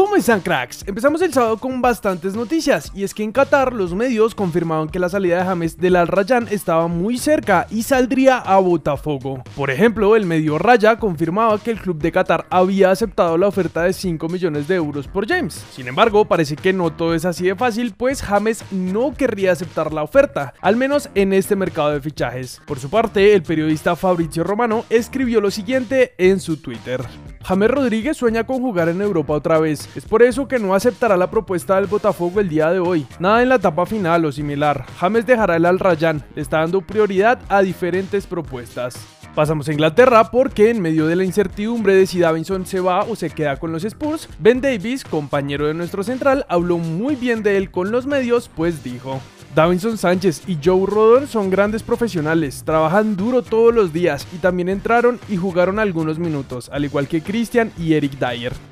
¿Cómo están cracks? Empezamos el sábado con bastantes noticias y es que en Qatar los medios confirmaban que la salida de James del Al Rayyan estaba muy cerca y saldría a Botafogo. Por ejemplo, el medio Raya confirmaba que el club de Qatar había aceptado la oferta de 5 millones de euros por James. Sin embargo, parece que no todo es así de fácil, pues James no querría aceptar la oferta, al menos en este mercado de fichajes. Por su parte, el periodista Fabrizio Romano escribió lo siguiente en su Twitter. James Rodríguez sueña con jugar en Europa otra vez. Es por eso que no aceptará la propuesta del Botafogo el día de hoy. Nada en la etapa final o similar. James dejará el Al Rayyan. Le está dando prioridad a diferentes propuestas. Pasamos a Inglaterra porque en medio de la incertidumbre de si Davinson se va o se queda con los Spurs, Ben Davis, compañero de nuestro central, habló muy bien de él con los medios, pues dijo, Davinson Sánchez y Joe Rodon son grandes profesionales, trabajan duro todos los días y también entraron y jugaron algunos minutos, al igual que Christian y Eric Dyer.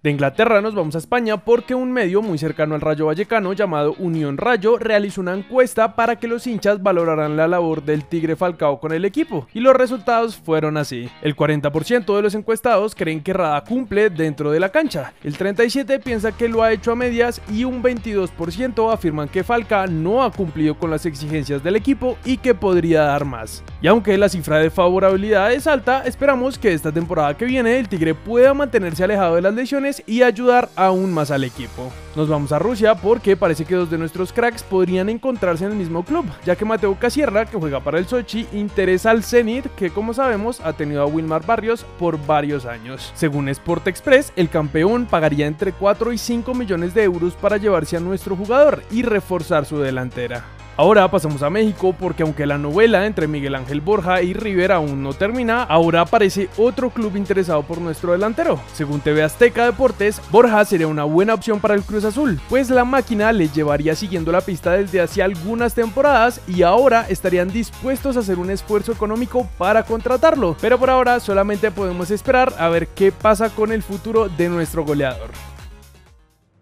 De Inglaterra nos vamos a España porque un medio muy cercano al Rayo Vallecano llamado Unión Rayo realizó una encuesta para que los hinchas valoraran la labor del Tigre Falcao con el equipo y los resultados fueron así. El 40% de los encuestados creen que Rada cumple dentro de la cancha, el 37% piensa que lo ha hecho a medias y un 22% afirman que Falca no ha cumplido con las exigencias del equipo y que podría dar más. Y aunque la cifra de favorabilidad es alta, esperamos que esta temporada que viene el Tigre pueda mantenerse alejado de las lesiones y ayudar aún más al equipo. Nos vamos a Rusia porque parece que dos de nuestros cracks podrían encontrarse en el mismo club, ya que Mateo Casierra, que juega para el Sochi, interesa al Zenit, que como sabemos ha tenido a Wilmar Barrios por varios años. Según Sport Express, el campeón pagaría entre 4 y 5 millones de euros para llevarse a nuestro jugador y reforzar su delantera. Ahora pasamos a México porque aunque la novela entre Miguel Ángel Borja y River aún no termina, ahora aparece otro club interesado por nuestro delantero. Según TV Azteca Deportes, Borja sería una buena opción para el Cruz Azul, pues la máquina le llevaría siguiendo la pista desde hace algunas temporadas y ahora estarían dispuestos a hacer un esfuerzo económico para contratarlo. Pero por ahora solamente podemos esperar a ver qué pasa con el futuro de nuestro goleador.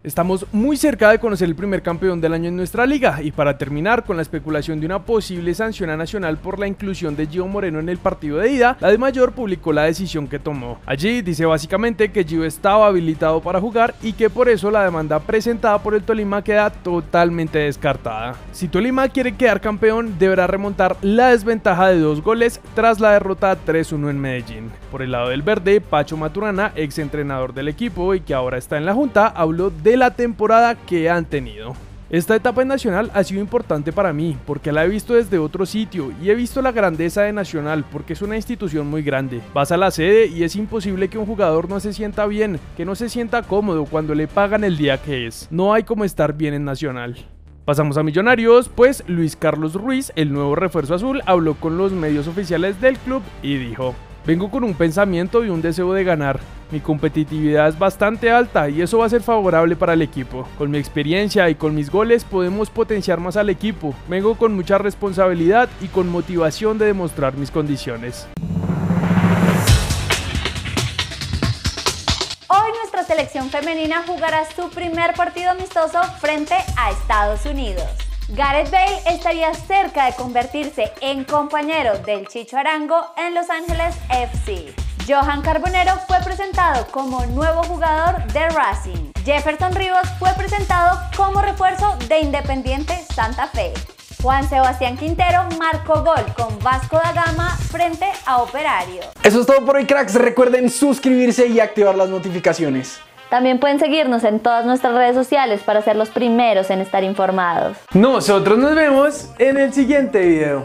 Estamos muy cerca de conocer el primer campeón del año en nuestra liga y para terminar con la especulación de una posible sanción a Nacional por la inclusión de Gio Moreno en el partido de ida, la de Mayor publicó la decisión que tomó. Allí dice básicamente que Gio estaba habilitado para jugar y que por eso la demanda presentada por el Tolima queda totalmente descartada. Si Tolima quiere quedar campeón, deberá remontar la desventaja de dos goles tras la derrota 3-1 en Medellín. Por el lado del verde, Pacho Maturana, ex entrenador del equipo y que ahora está en la junta, habló de la temporada que han tenido. Esta etapa en Nacional ha sido importante para mí porque la he visto desde otro sitio y he visto la grandeza de Nacional porque es una institución muy grande. Vas a la sede y es imposible que un jugador no se sienta bien, que no se sienta cómodo cuando le pagan el día que es. No hay como estar bien en Nacional. Pasamos a Millonarios, pues Luis Carlos Ruiz, el nuevo refuerzo azul, habló con los medios oficiales del club y dijo, Vengo con un pensamiento y un deseo de ganar. Mi competitividad es bastante alta y eso va a ser favorable para el equipo. Con mi experiencia y con mis goles podemos potenciar más al equipo. Vengo con mucha responsabilidad y con motivación de demostrar mis condiciones. Hoy nuestra selección femenina jugará su primer partido amistoso frente a Estados Unidos. Gareth Bale estaría cerca de convertirse en compañero del Chicho Arango en Los Ángeles FC. Johan Carbonero fue presentado como nuevo jugador de Racing. Jefferson Rivas fue presentado como refuerzo de Independiente Santa Fe. Juan Sebastián Quintero marcó gol con Vasco da Gama frente a Operario. Eso es todo por hoy, cracks. Recuerden suscribirse y activar las notificaciones. También pueden seguirnos en todas nuestras redes sociales para ser los primeros en estar informados. Nosotros nos vemos en el siguiente video.